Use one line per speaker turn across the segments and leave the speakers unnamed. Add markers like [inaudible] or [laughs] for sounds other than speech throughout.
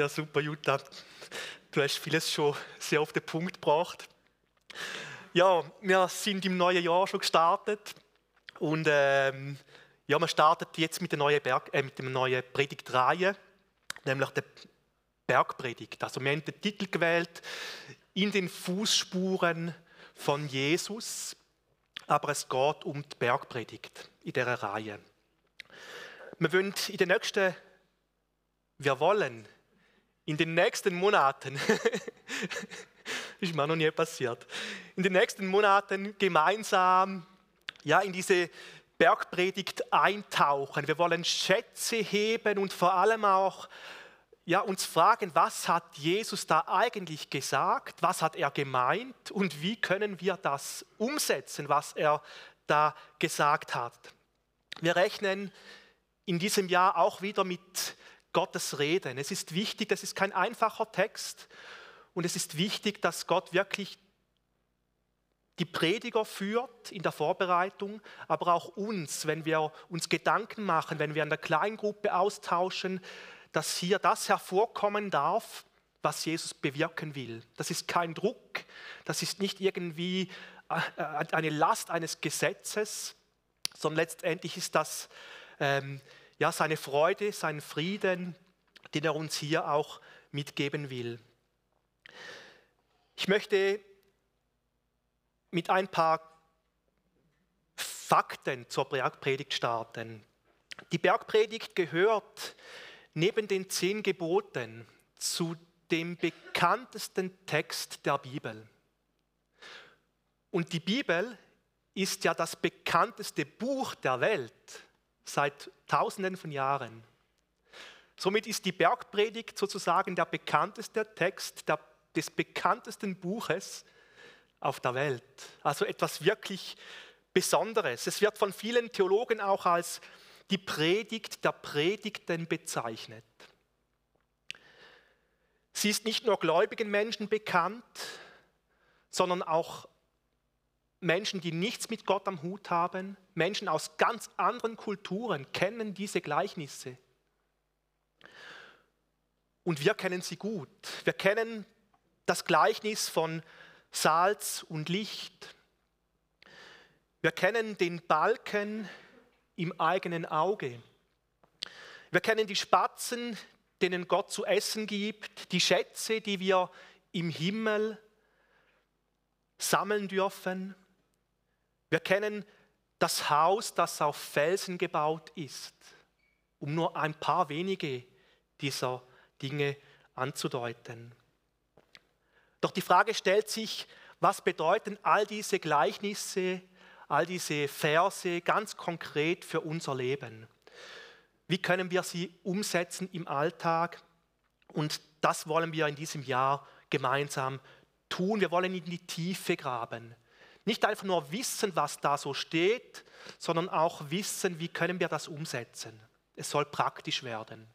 Ja, super, Jutta. Du hast vieles schon sehr auf den Punkt gebracht. Ja, wir sind im neuen Jahr schon gestartet und ähm, ja, man startet jetzt mit der neuen, Berg, äh, mit der neuen Predigtreihe, nämlich der Bergpredigt. Also wir haben den Titel gewählt, in den Fußspuren von Jesus, aber es geht um die Bergpredigt in dieser Reihe. Wir wollen in den nächsten, wir wollen in den nächsten Monaten, [laughs] ist mir noch nie passiert, in den nächsten Monaten gemeinsam ja, in diese Bergpredigt eintauchen. Wir wollen Schätze heben und vor allem auch ja, uns fragen, was hat Jesus da eigentlich gesagt, was hat er gemeint und wie können wir das umsetzen, was er da gesagt hat. Wir rechnen in diesem Jahr auch wieder mit Gottes Reden. Es ist wichtig, das ist kein einfacher Text und es ist wichtig, dass Gott wirklich die Prediger führt in der Vorbereitung, aber auch uns, wenn wir uns Gedanken machen, wenn wir in der Kleingruppe austauschen, dass hier das hervorkommen darf, was Jesus bewirken will. Das ist kein Druck, das ist nicht irgendwie äh, eine Last eines Gesetzes, sondern letztendlich ist das ähm, ja, seine Freude, sein Frieden, den er uns hier auch mitgeben will. Ich möchte mit ein paar Fakten zur Bergpredigt starten. Die Bergpredigt gehört neben den zehn Geboten zu dem bekanntesten Text der Bibel. Und die Bibel ist ja das bekannteste Buch der Welt seit Tausenden von Jahren. Somit ist die Bergpredigt sozusagen der bekannteste Text der, des bekanntesten Buches auf der Welt. Also etwas wirklich Besonderes. Es wird von vielen Theologen auch als die Predigt der Predigten bezeichnet. Sie ist nicht nur gläubigen Menschen bekannt, sondern auch Menschen, die nichts mit Gott am Hut haben, Menschen aus ganz anderen Kulturen kennen diese Gleichnisse. Und wir kennen sie gut. Wir kennen das Gleichnis von Salz und Licht. Wir kennen den Balken im eigenen Auge. Wir kennen die Spatzen, denen Gott zu essen gibt, die Schätze, die wir im Himmel sammeln dürfen. Wir kennen das Haus, das auf Felsen gebaut ist, um nur ein paar wenige dieser Dinge anzudeuten. Doch die Frage stellt sich, was bedeuten all diese Gleichnisse, all diese Verse ganz konkret für unser Leben? Wie können wir sie umsetzen im Alltag? Und das wollen wir in diesem Jahr gemeinsam tun. Wir wollen in die Tiefe graben. Nicht einfach nur wissen, was da so steht, sondern auch wissen, wie können wir das umsetzen. Es soll praktisch werden.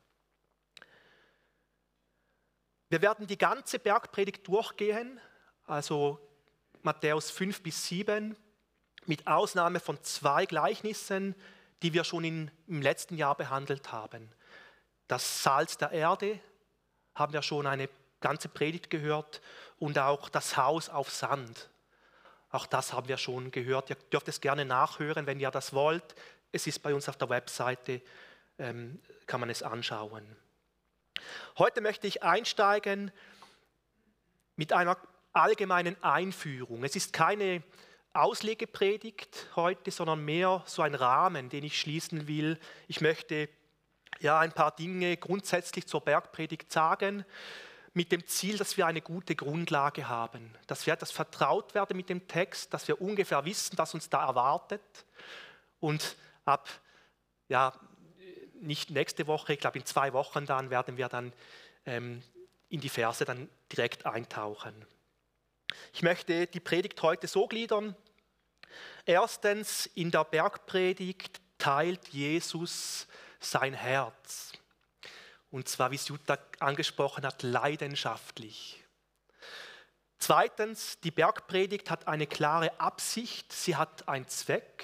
Wir werden die ganze Bergpredigt durchgehen, also Matthäus 5 bis 7, mit Ausnahme von zwei Gleichnissen, die wir schon in, im letzten Jahr behandelt haben. Das Salz der Erde haben wir schon eine ganze Predigt gehört und auch das Haus auf Sand. Auch das haben wir schon gehört. Ihr dürft es gerne nachhören, wenn ihr das wollt. Es ist bei uns auf der Webseite, ähm, kann man es anschauen. Heute möchte ich einsteigen mit einer allgemeinen Einführung. Es ist keine Auslegepredigt heute, sondern mehr so ein Rahmen, den ich schließen will. Ich möchte ja ein paar Dinge grundsätzlich zur Bergpredigt sagen, mit dem Ziel, dass wir eine gute Grundlage haben, dass wir etwas vertraut werden mit dem Text, dass wir ungefähr wissen, was uns da erwartet und ab ja, nicht nächste Woche, ich glaube in zwei Wochen dann werden wir dann ähm, in die Verse dann direkt eintauchen. Ich möchte die Predigt heute so gliedern. Erstens, in der Bergpredigt teilt Jesus sein Herz. Und zwar, wie es Jutta angesprochen hat, leidenschaftlich. Zweitens, die Bergpredigt hat eine klare Absicht, sie hat einen Zweck.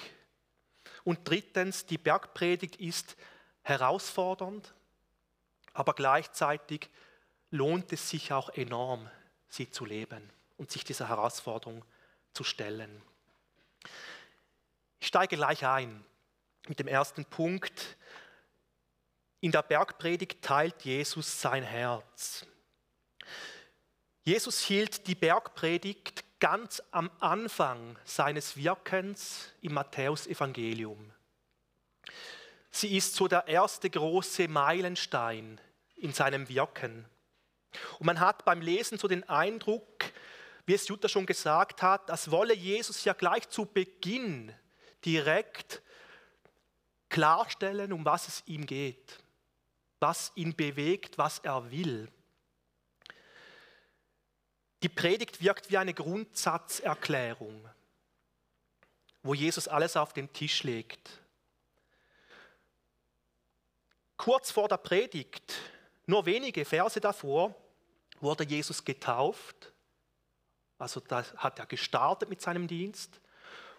Und drittens, die Bergpredigt ist herausfordernd, aber gleichzeitig lohnt es sich auch enorm, sie zu leben und sich dieser Herausforderung zu stellen. Ich steige gleich ein mit dem ersten Punkt. In der Bergpredigt teilt Jesus sein Herz. Jesus hielt die Bergpredigt ganz am Anfang seines Wirkens im Matthäusevangelium. Sie ist so der erste große Meilenstein in seinem Wirken. Und man hat beim Lesen so den Eindruck, wie es Jutta schon gesagt hat, als wolle Jesus ja gleich zu Beginn direkt klarstellen, um was es ihm geht, was ihn bewegt, was er will. Die Predigt wirkt wie eine Grundsatzerklärung, wo Jesus alles auf den Tisch legt. Kurz vor der Predigt, nur wenige Verse davor, wurde Jesus getauft. Also da hat er gestartet mit seinem Dienst.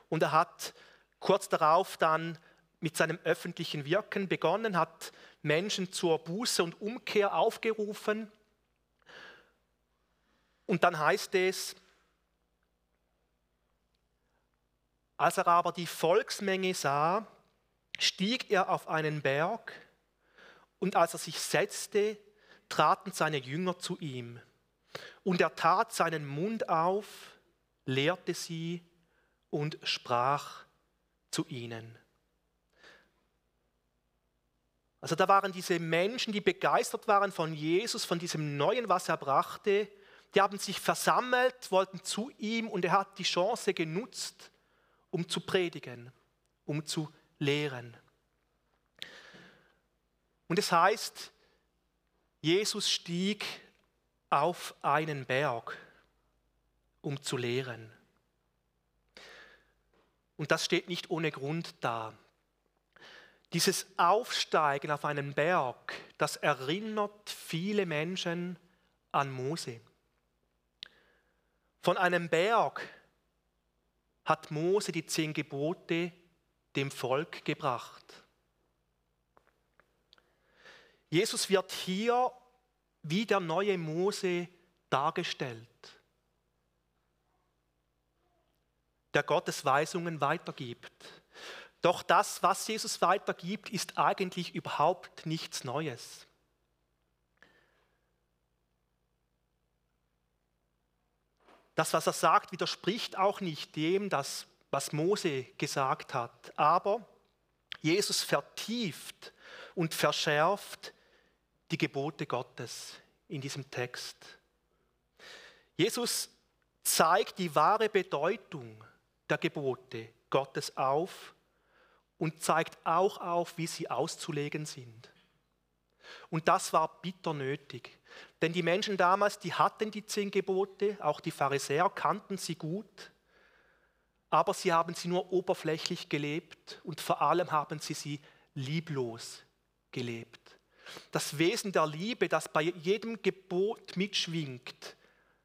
Und er hat kurz darauf dann mit seinem öffentlichen Wirken begonnen, hat Menschen zur Buße und Umkehr aufgerufen und dann heißt es, als er aber die Volksmenge sah, stieg er auf einen Berg und als er sich setzte, traten seine Jünger zu ihm. Und er tat seinen Mund auf, lehrte sie und sprach zu ihnen. Also da waren diese Menschen, die begeistert waren von Jesus, von diesem Neuen, was er brachte, die haben sich versammelt, wollten zu ihm und er hat die Chance genutzt, um zu predigen, um zu lehren. Und es heißt, Jesus stieg auf einen Berg, um zu lehren. Und das steht nicht ohne Grund da. Dieses Aufsteigen auf einen Berg, das erinnert viele Menschen an Mose. Von einem Berg hat Mose die zehn Gebote dem Volk gebracht. Jesus wird hier wie der neue Mose dargestellt, der Gottes Weisungen weitergibt. Doch das, was Jesus weitergibt, ist eigentlich überhaupt nichts Neues. Das, was er sagt, widerspricht auch nicht dem, das, was Mose gesagt hat. Aber Jesus vertieft und verschärft die Gebote Gottes in diesem Text. Jesus zeigt die wahre Bedeutung der Gebote Gottes auf und zeigt auch auf, wie sie auszulegen sind. Und das war bitter nötig. Denn die Menschen damals, die hatten die zehn Gebote, auch die Pharisäer kannten sie gut, aber sie haben sie nur oberflächlich gelebt und vor allem haben sie sie lieblos gelebt. Das Wesen der Liebe, das bei jedem Gebot mitschwingt,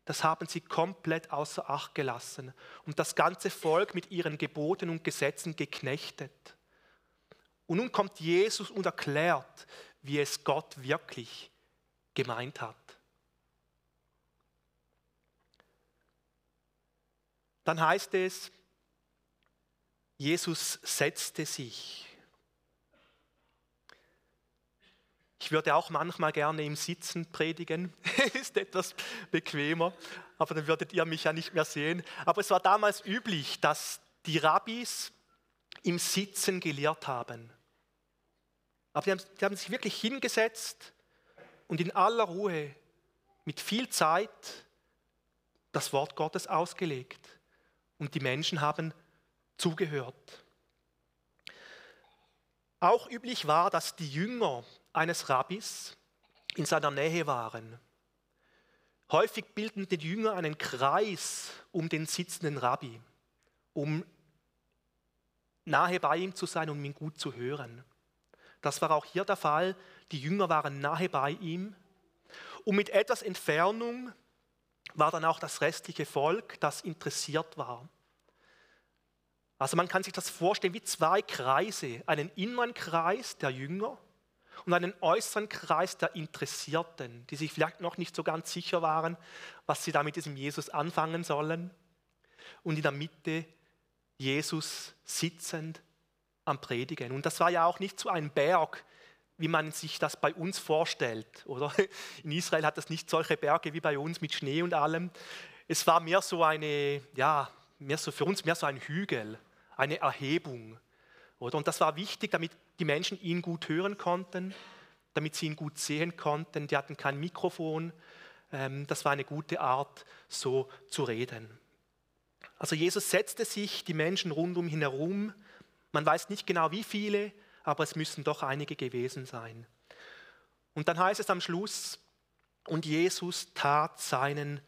das haben sie komplett außer Acht gelassen und das ganze Volk mit ihren Geboten und Gesetzen geknechtet. Und nun kommt Jesus und erklärt, wie es Gott wirklich gemeint hat. Dann heißt es, Jesus setzte sich. Ich würde auch manchmal gerne im Sitzen predigen, [laughs] ist etwas bequemer, aber dann würdet ihr mich ja nicht mehr sehen. Aber es war damals üblich, dass die Rabbis im Sitzen gelehrt haben. Aber die haben, die haben sich wirklich hingesetzt und in aller Ruhe, mit viel Zeit, das Wort Gottes ausgelegt. Und die Menschen haben zugehört. Auch üblich war, dass die Jünger eines Rabbis in seiner Nähe waren. Häufig bilden die Jünger einen Kreis um den sitzenden Rabbi, um nahe bei ihm zu sein und um ihn gut zu hören. Das war auch hier der Fall. Die Jünger waren nahe bei ihm. Und mit etwas Entfernung war dann auch das restliche Volk, das interessiert war. Also man kann sich das vorstellen wie zwei Kreise. Einen inneren Kreis der Jünger und einen äußeren Kreis der Interessierten, die sich vielleicht noch nicht so ganz sicher waren, was sie da mit diesem Jesus anfangen sollen. Und in der Mitte Jesus sitzend am Predigen. Und das war ja auch nicht so ein Berg, wie man sich das bei uns vorstellt. Oder? [laughs] In Israel hat es nicht solche Berge wie bei uns mit Schnee und allem. Es war mehr so eine, ja, mehr so für uns mehr so ein Hügel, eine Erhebung. Oder? Und das war wichtig, damit die Menschen ihn gut hören konnten, damit sie ihn gut sehen konnten. Die hatten kein Mikrofon. Ähm, das war eine gute Art, so zu reden. Also Jesus setzte sich die Menschen rund um ihn herum. Man weiß nicht genau wie viele, aber es müssen doch einige gewesen sein. Und dann heißt es am Schluss, und Jesus tat seinen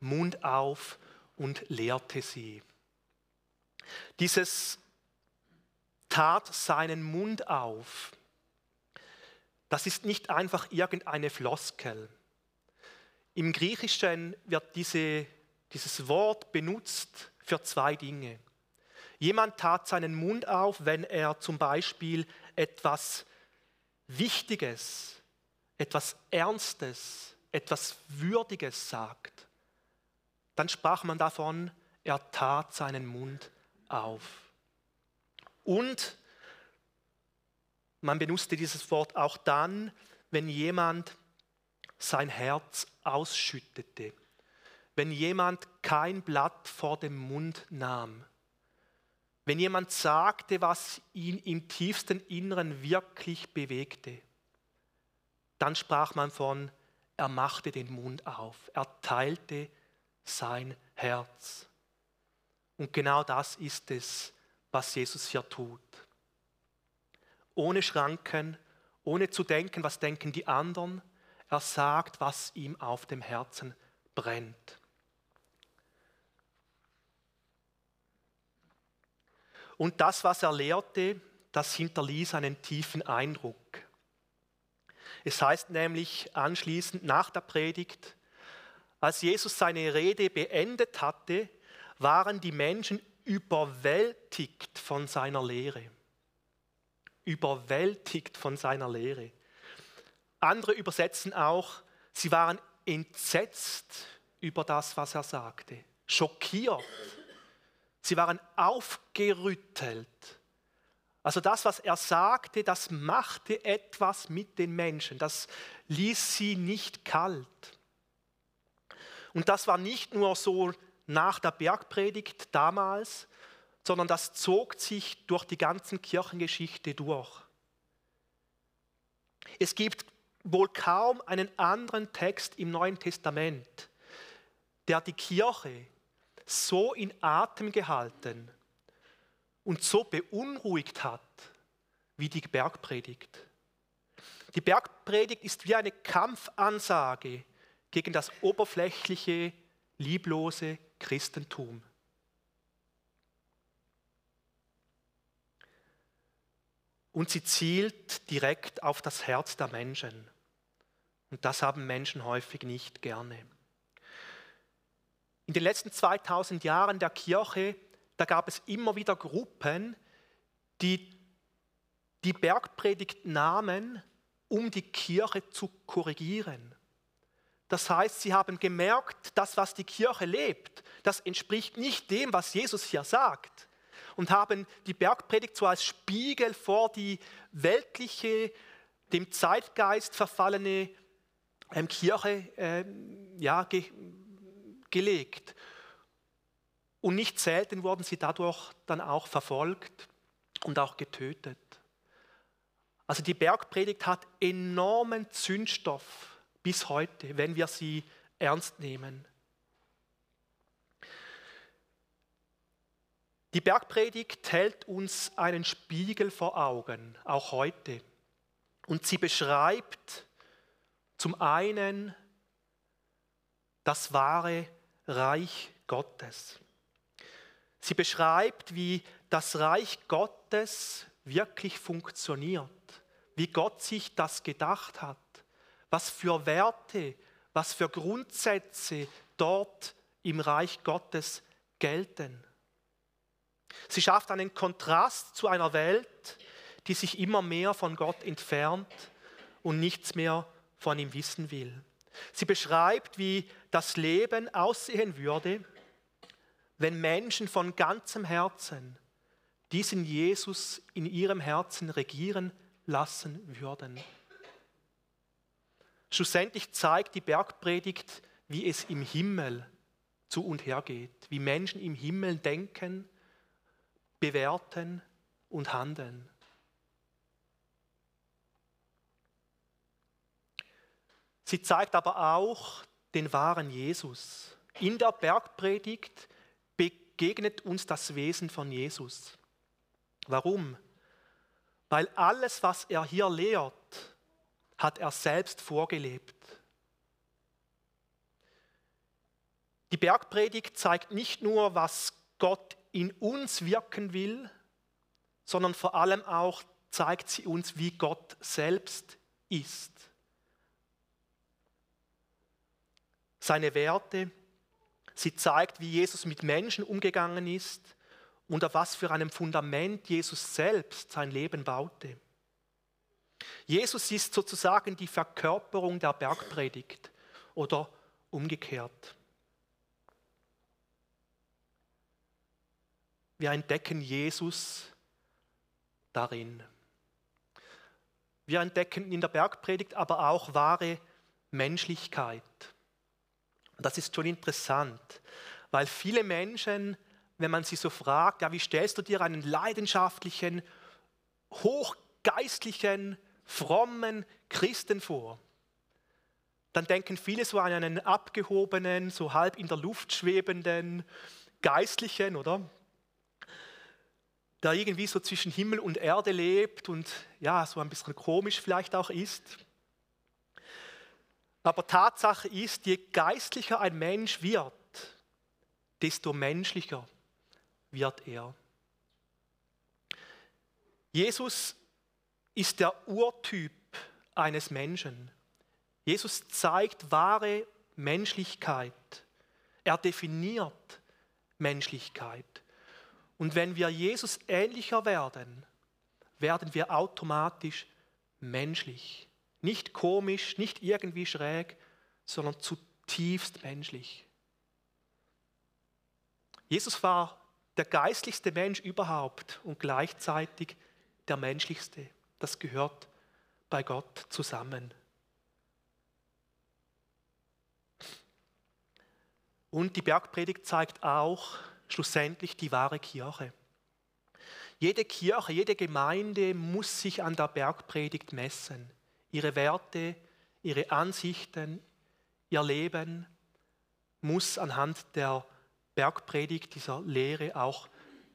Mund auf und lehrte sie. Dieses tat seinen Mund auf, das ist nicht einfach irgendeine Floskel. Im Griechischen wird diese, dieses Wort benutzt für zwei Dinge. Jemand tat seinen Mund auf, wenn er zum Beispiel etwas Wichtiges, etwas Ernstes, etwas Würdiges sagt. Dann sprach man davon, er tat seinen Mund auf. Und man benutzte dieses Wort auch dann, wenn jemand sein Herz ausschüttete, wenn jemand kein Blatt vor dem Mund nahm, wenn jemand sagte, was ihn im tiefsten Inneren wirklich bewegte, dann sprach man von, er machte den Mund auf, er teilte sein Herz. Und genau das ist es, was Jesus hier tut. Ohne Schranken, ohne zu denken, was denken die anderen, er sagt, was ihm auf dem Herzen brennt. Und das, was er lehrte, das hinterließ einen tiefen Eindruck. Es heißt nämlich anschließend nach der Predigt, als Jesus seine Rede beendet hatte, waren die Menschen überwältigt von seiner Lehre. Überwältigt von seiner Lehre. Andere übersetzen auch, sie waren entsetzt über das, was er sagte, schockiert Sie waren aufgerüttelt. Also das, was er sagte, das machte etwas mit den Menschen. Das ließ sie nicht kalt. Und das war nicht nur so nach der Bergpredigt damals, sondern das zog sich durch die ganzen Kirchengeschichte durch. Es gibt wohl kaum einen anderen Text im Neuen Testament, der die Kirche so in Atem gehalten und so beunruhigt hat wie die Bergpredigt. Die Bergpredigt ist wie eine Kampfansage gegen das oberflächliche, lieblose Christentum. Und sie zielt direkt auf das Herz der Menschen. Und das haben Menschen häufig nicht gerne. In den letzten 2000 Jahren der Kirche, da gab es immer wieder Gruppen, die die Bergpredigt nahmen, um die Kirche zu korrigieren. Das heißt, sie haben gemerkt, das, was die Kirche lebt, das entspricht nicht dem, was Jesus hier sagt. Und haben die Bergpredigt so als Spiegel vor die weltliche, dem Zeitgeist verfallene ähm, Kirche äh, ja, gelegt. Und nicht selten wurden sie dadurch dann auch verfolgt und auch getötet. Also die Bergpredigt hat enormen Zündstoff bis heute, wenn wir sie ernst nehmen. Die Bergpredigt hält uns einen Spiegel vor Augen, auch heute. Und sie beschreibt zum einen das wahre Reich Gottes. Sie beschreibt, wie das Reich Gottes wirklich funktioniert, wie Gott sich das gedacht hat, was für Werte, was für Grundsätze dort im Reich Gottes gelten. Sie schafft einen Kontrast zu einer Welt, die sich immer mehr von Gott entfernt, und nichts mehr von ihm wissen will. Sie beschreibt, wie das Leben aussehen würde, wenn Menschen von ganzem Herzen diesen Jesus in ihrem Herzen regieren lassen würden. Schlussendlich zeigt die Bergpredigt, wie es im Himmel zu und her geht, wie Menschen im Himmel denken, bewerten und handeln. Sie zeigt aber auch den wahren Jesus. In der Bergpredigt begegnet uns das Wesen von Jesus. Warum? Weil alles, was er hier lehrt, hat er selbst vorgelebt. Die Bergpredigt zeigt nicht nur, was Gott in uns wirken will, sondern vor allem auch zeigt sie uns, wie Gott selbst ist. Seine Werte, sie zeigt, wie Jesus mit Menschen umgegangen ist und auf was für einem Fundament Jesus selbst sein Leben baute. Jesus ist sozusagen die Verkörperung der Bergpredigt oder umgekehrt. Wir entdecken Jesus darin. Wir entdecken in der Bergpredigt aber auch wahre Menschlichkeit. Das ist schon interessant, weil viele Menschen, wenn man sie so fragt, ja, wie stellst du dir einen leidenschaftlichen, hochgeistlichen, frommen Christen vor, dann denken viele so an einen abgehobenen, so halb in der Luft schwebenden Geistlichen, oder? Der irgendwie so zwischen Himmel und Erde lebt und ja, so ein bisschen komisch vielleicht auch ist. Aber Tatsache ist, je geistlicher ein Mensch wird, desto menschlicher wird er. Jesus ist der Urtyp eines Menschen. Jesus zeigt wahre Menschlichkeit. Er definiert Menschlichkeit. Und wenn wir Jesus ähnlicher werden, werden wir automatisch menschlich. Nicht komisch, nicht irgendwie schräg, sondern zutiefst menschlich. Jesus war der geistlichste Mensch überhaupt und gleichzeitig der menschlichste. Das gehört bei Gott zusammen. Und die Bergpredigt zeigt auch schlussendlich die wahre Kirche. Jede Kirche, jede Gemeinde muss sich an der Bergpredigt messen. Ihre Werte, ihre Ansichten, ihr Leben muss anhand der Bergpredigt, dieser Lehre auch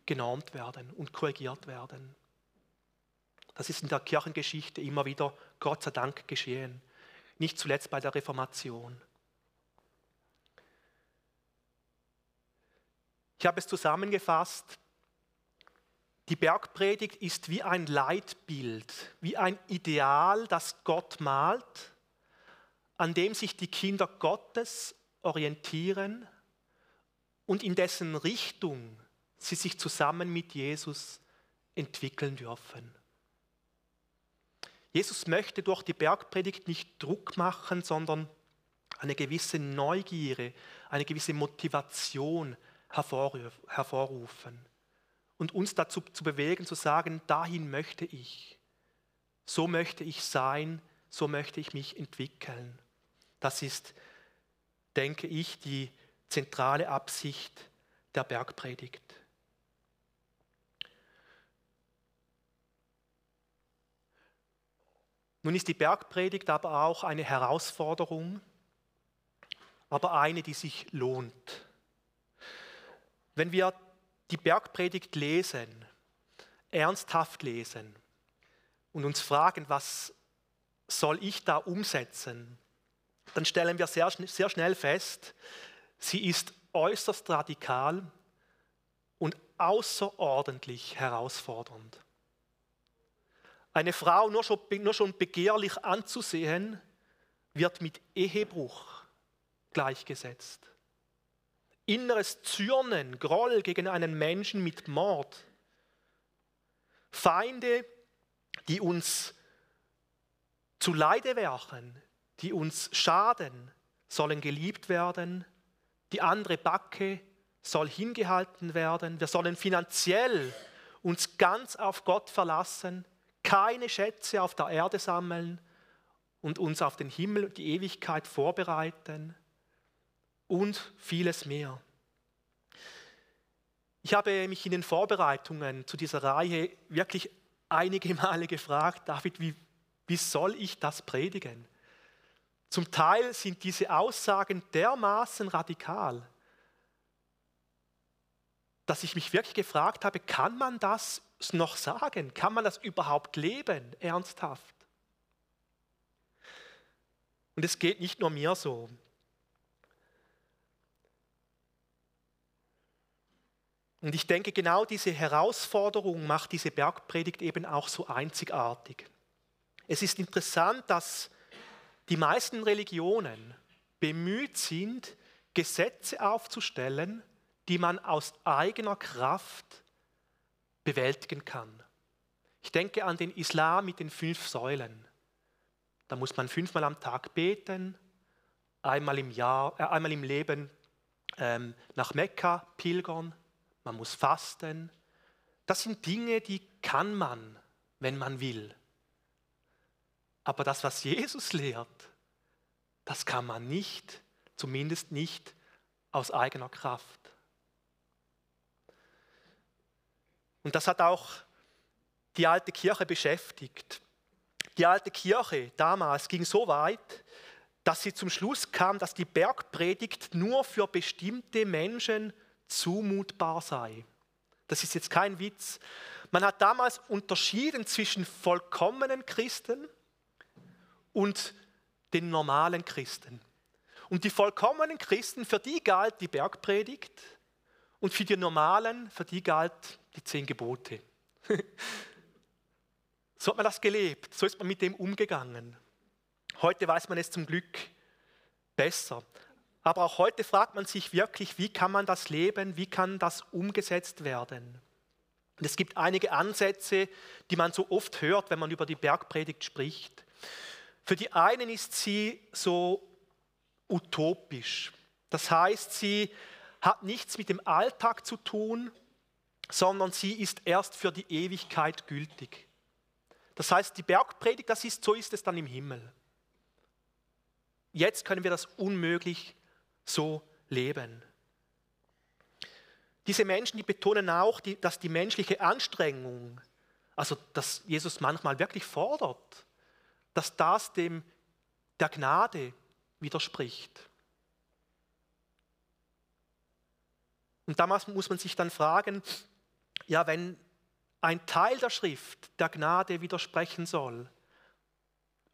genormt werden und korrigiert werden. Das ist in der Kirchengeschichte immer wieder, Gott sei Dank, geschehen. Nicht zuletzt bei der Reformation. Ich habe es zusammengefasst. Die Bergpredigt ist wie ein Leitbild, wie ein Ideal, das Gott malt, an dem sich die Kinder Gottes orientieren und in dessen Richtung sie sich zusammen mit Jesus entwickeln dürfen. Jesus möchte durch die Bergpredigt nicht Druck machen, sondern eine gewisse Neugierde, eine gewisse Motivation hervorrufen und uns dazu zu bewegen, zu sagen, dahin möchte ich, so möchte ich sein, so möchte ich mich entwickeln. Das ist, denke ich, die zentrale Absicht der Bergpredigt. Nun ist die Bergpredigt aber auch eine Herausforderung, aber eine, die sich lohnt. Wenn wir die Bergpredigt lesen, ernsthaft lesen und uns fragen, was soll ich da umsetzen, dann stellen wir sehr, sehr schnell fest, Sie ist äußerst radikal und außerordentlich herausfordernd. Eine Frau nur schon, nur schon begehrlich anzusehen, wird mit Ehebruch gleichgesetzt. Inneres Zürnen, Groll gegen einen Menschen mit Mord. Feinde, die uns zu Leidewerken, die uns schaden, sollen geliebt werden. Die andere Backe soll hingehalten werden. Wir sollen finanziell uns ganz auf Gott verlassen, keine Schätze auf der Erde sammeln und uns auf den Himmel und die Ewigkeit vorbereiten und vieles mehr. Ich habe mich in den Vorbereitungen zu dieser Reihe wirklich einige [laughs] Male gefragt, David, wie, wie soll ich das predigen? Zum Teil sind diese Aussagen dermaßen radikal, dass ich mich wirklich gefragt habe, kann man das noch sagen? Kann man das überhaupt leben, ernsthaft? Und es geht nicht nur mir so. Und ich denke, genau diese Herausforderung macht diese Bergpredigt eben auch so einzigartig. Es ist interessant, dass die meisten Religionen bemüht sind, Gesetze aufzustellen, die man aus eigener Kraft bewältigen kann. Ich denke an den Islam mit den fünf Säulen. Da muss man fünfmal am Tag beten, einmal im Jahr, äh, einmal im Leben ähm, nach Mekka pilgern, man muss fasten. Das sind Dinge, die kann man, wenn man will. Aber das, was Jesus lehrt, das kann man nicht, zumindest nicht aus eigener Kraft. Und das hat auch die alte Kirche beschäftigt. Die alte Kirche damals ging so weit, dass sie zum Schluss kam, dass die Bergpredigt nur für bestimmte Menschen zumutbar sei. Das ist jetzt kein Witz. Man hat damals unterschieden zwischen vollkommenen Christen und den normalen Christen. Und die vollkommenen Christen, für die galt die Bergpredigt und für die normalen, für die galt die zehn Gebote. [laughs] so hat man das gelebt, so ist man mit dem umgegangen. Heute weiß man es zum Glück besser. Aber auch heute fragt man sich wirklich, wie kann man das leben, wie kann das umgesetzt werden. Und es gibt einige Ansätze, die man so oft hört, wenn man über die Bergpredigt spricht. Für die einen ist sie so utopisch. Das heißt, sie hat nichts mit dem Alltag zu tun, sondern sie ist erst für die Ewigkeit gültig. Das heißt, die Bergpredigt, das ist, so ist es dann im Himmel. Jetzt können wir das unmöglich so leben. Diese Menschen, die betonen auch, dass die menschliche Anstrengung, also dass Jesus manchmal wirklich fordert, dass das dem der Gnade widerspricht. Und damals muss man sich dann fragen, ja, wenn ein Teil der Schrift der Gnade widersprechen soll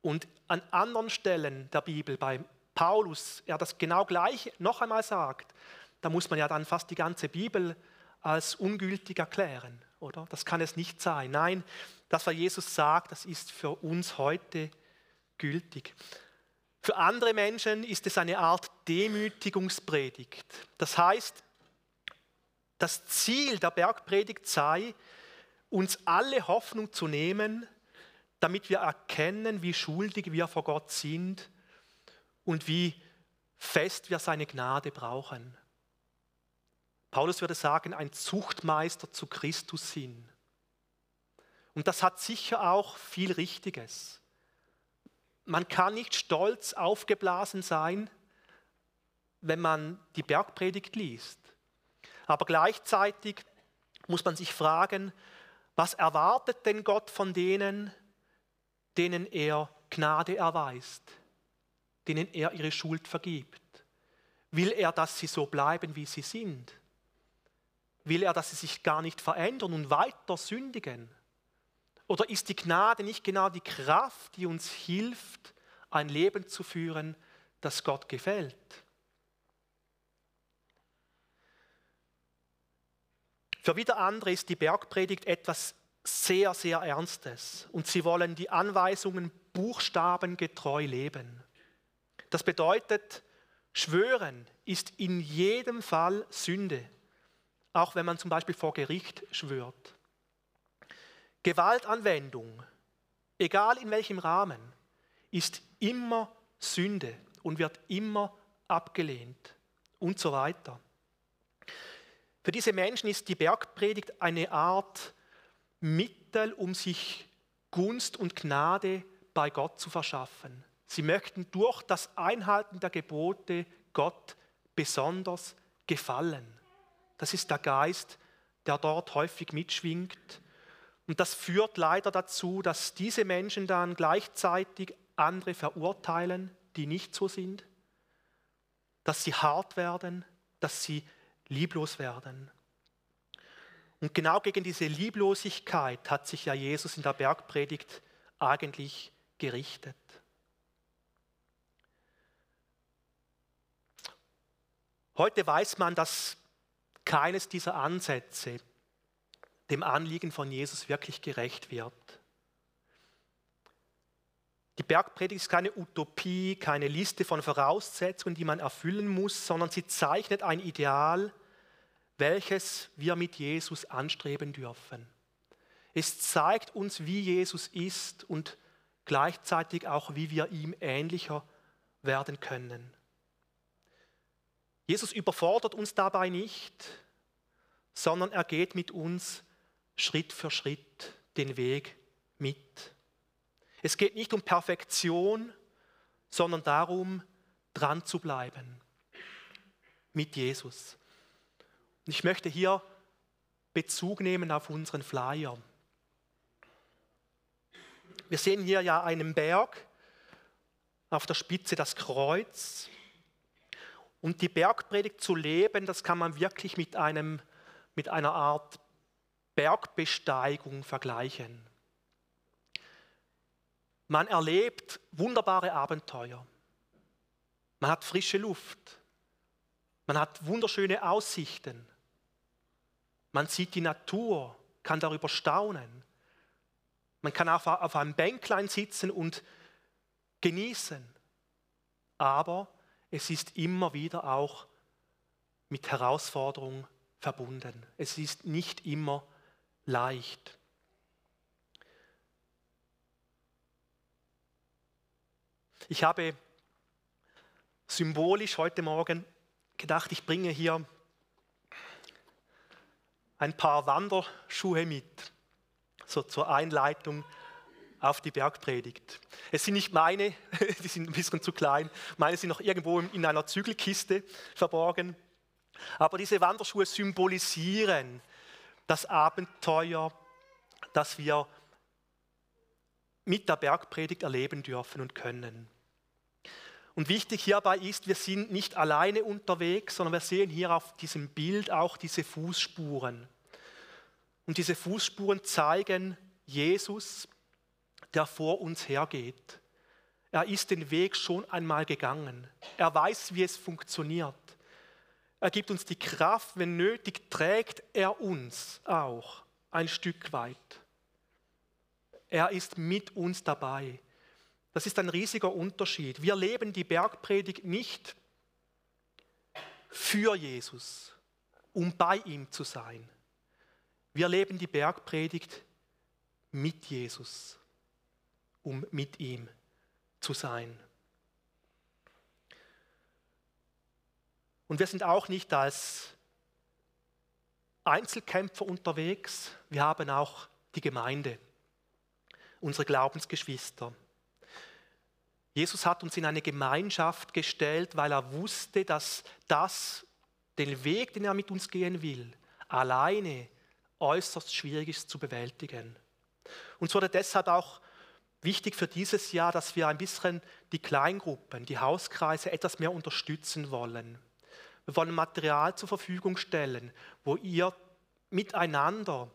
und an anderen Stellen der Bibel, bei Paulus er das genau gleich noch einmal sagt, da muss man ja dann fast die ganze Bibel als ungültig erklären, oder? Das kann es nicht sein. Nein, das, was Jesus sagt, das ist für uns heute gültig. Für andere Menschen ist es eine Art Demütigungspredigt. Das heißt, das Ziel der Bergpredigt sei, uns alle Hoffnung zu nehmen, damit wir erkennen, wie schuldig wir vor Gott sind und wie fest wir seine Gnade brauchen. Paulus würde sagen, ein Zuchtmeister zu Christus hin. Und das hat sicher auch viel Richtiges. Man kann nicht stolz aufgeblasen sein, wenn man die Bergpredigt liest. Aber gleichzeitig muss man sich fragen, was erwartet denn Gott von denen, denen er Gnade erweist? Denen er ihre Schuld vergibt? Will er, dass sie so bleiben, wie sie sind? Will er, dass sie sich gar nicht verändern und weiter sündigen? Oder ist die Gnade nicht genau die Kraft, die uns hilft, ein Leben zu führen, das Gott gefällt? Für wieder andere ist die Bergpredigt etwas sehr, sehr Ernstes und sie wollen die Anweisungen buchstabengetreu leben. Das bedeutet, schwören ist in jedem Fall Sünde, auch wenn man zum Beispiel vor Gericht schwört. Gewaltanwendung, egal in welchem Rahmen, ist immer Sünde und wird immer abgelehnt und so weiter. Für diese Menschen ist die Bergpredigt eine Art Mittel, um sich Gunst und Gnade bei Gott zu verschaffen. Sie möchten durch das Einhalten der Gebote Gott besonders gefallen. Das ist der Geist, der dort häufig mitschwingt. Und das führt leider dazu, dass diese Menschen dann gleichzeitig andere verurteilen, die nicht so sind, dass sie hart werden, dass sie lieblos werden. Und genau gegen diese Lieblosigkeit hat sich ja Jesus in der Bergpredigt eigentlich gerichtet. Heute weiß man, dass keines dieser Ansätze dem Anliegen von Jesus wirklich gerecht wird. Die Bergpredigt ist keine Utopie, keine Liste von Voraussetzungen, die man erfüllen muss, sondern sie zeichnet ein Ideal, welches wir mit Jesus anstreben dürfen. Es zeigt uns, wie Jesus ist und gleichzeitig auch, wie wir ihm ähnlicher werden können. Jesus überfordert uns dabei nicht, sondern er geht mit uns Schritt für Schritt den Weg mit. Es geht nicht um Perfektion, sondern darum, dran zu bleiben mit Jesus. Und ich möchte hier Bezug nehmen auf unseren Flyer. Wir sehen hier ja einen Berg, auf der Spitze das Kreuz. Und die Bergpredigt zu leben, das kann man wirklich mit, einem, mit einer Art Bergbesteigung vergleichen. Man erlebt wunderbare Abenteuer. Man hat frische Luft. Man hat wunderschöne Aussichten. Man sieht die Natur, kann darüber staunen. Man kann auf, auf einem Bänklein sitzen und genießen. Aber es ist immer wieder auch mit Herausforderungen verbunden. Es ist nicht immer leicht. Ich habe symbolisch heute Morgen gedacht, ich bringe hier ein paar Wanderschuhe mit, so zur Einleitung auf die Bergpredigt. Es sind nicht meine, [laughs] die sind ein bisschen zu klein, meine sind noch irgendwo in einer Zügelkiste verborgen. Aber diese Wanderschuhe symbolisieren das Abenteuer, das wir mit der Bergpredigt erleben dürfen und können. Und wichtig hierbei ist, wir sind nicht alleine unterwegs, sondern wir sehen hier auf diesem Bild auch diese Fußspuren. Und diese Fußspuren zeigen Jesus, der vor uns hergeht. Er ist den Weg schon einmal gegangen. Er weiß, wie es funktioniert. Er gibt uns die Kraft, wenn nötig, trägt er uns auch ein Stück weit. Er ist mit uns dabei. Das ist ein riesiger Unterschied. Wir leben die Bergpredigt nicht für Jesus, um bei ihm zu sein. Wir leben die Bergpredigt mit Jesus um mit ihm zu sein. Und wir sind auch nicht als Einzelkämpfer unterwegs, wir haben auch die Gemeinde, unsere Glaubensgeschwister. Jesus hat uns in eine Gemeinschaft gestellt, weil er wusste, dass das, den Weg, den er mit uns gehen will, alleine äußerst schwierig ist zu bewältigen. Uns wurde deshalb auch wichtig für dieses Jahr, dass wir ein bisschen die Kleingruppen, die Hauskreise etwas mehr unterstützen wollen. Wir wollen Material zur Verfügung stellen, wo ihr miteinander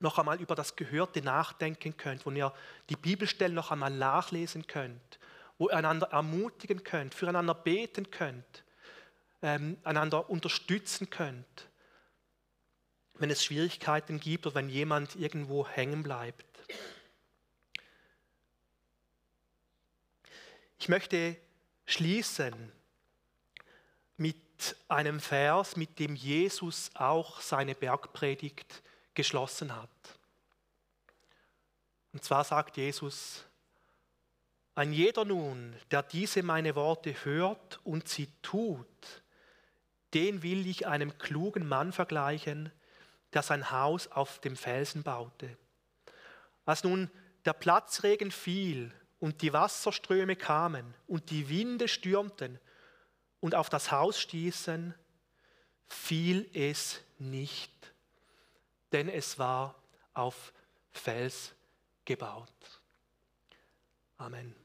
noch einmal über das Gehörte nachdenken könnt, wo ihr die Bibelstellen noch einmal nachlesen könnt, wo ihr einander ermutigen könnt, füreinander beten könnt, ähm, einander unterstützen könnt, wenn es Schwierigkeiten gibt oder wenn jemand irgendwo hängen bleibt. Ich möchte schließen mit einem Vers, mit dem Jesus auch seine Bergpredigt geschlossen hat. Und zwar sagt Jesus, Ein jeder nun, der diese meine Worte hört und sie tut, den will ich einem klugen Mann vergleichen, der sein Haus auf dem Felsen baute. Als nun der Platzregen fiel und die Wasserströme kamen und die Winde stürmten und auf das Haus stießen, fiel es nicht, denn es war auf Fels gebaut. Amen.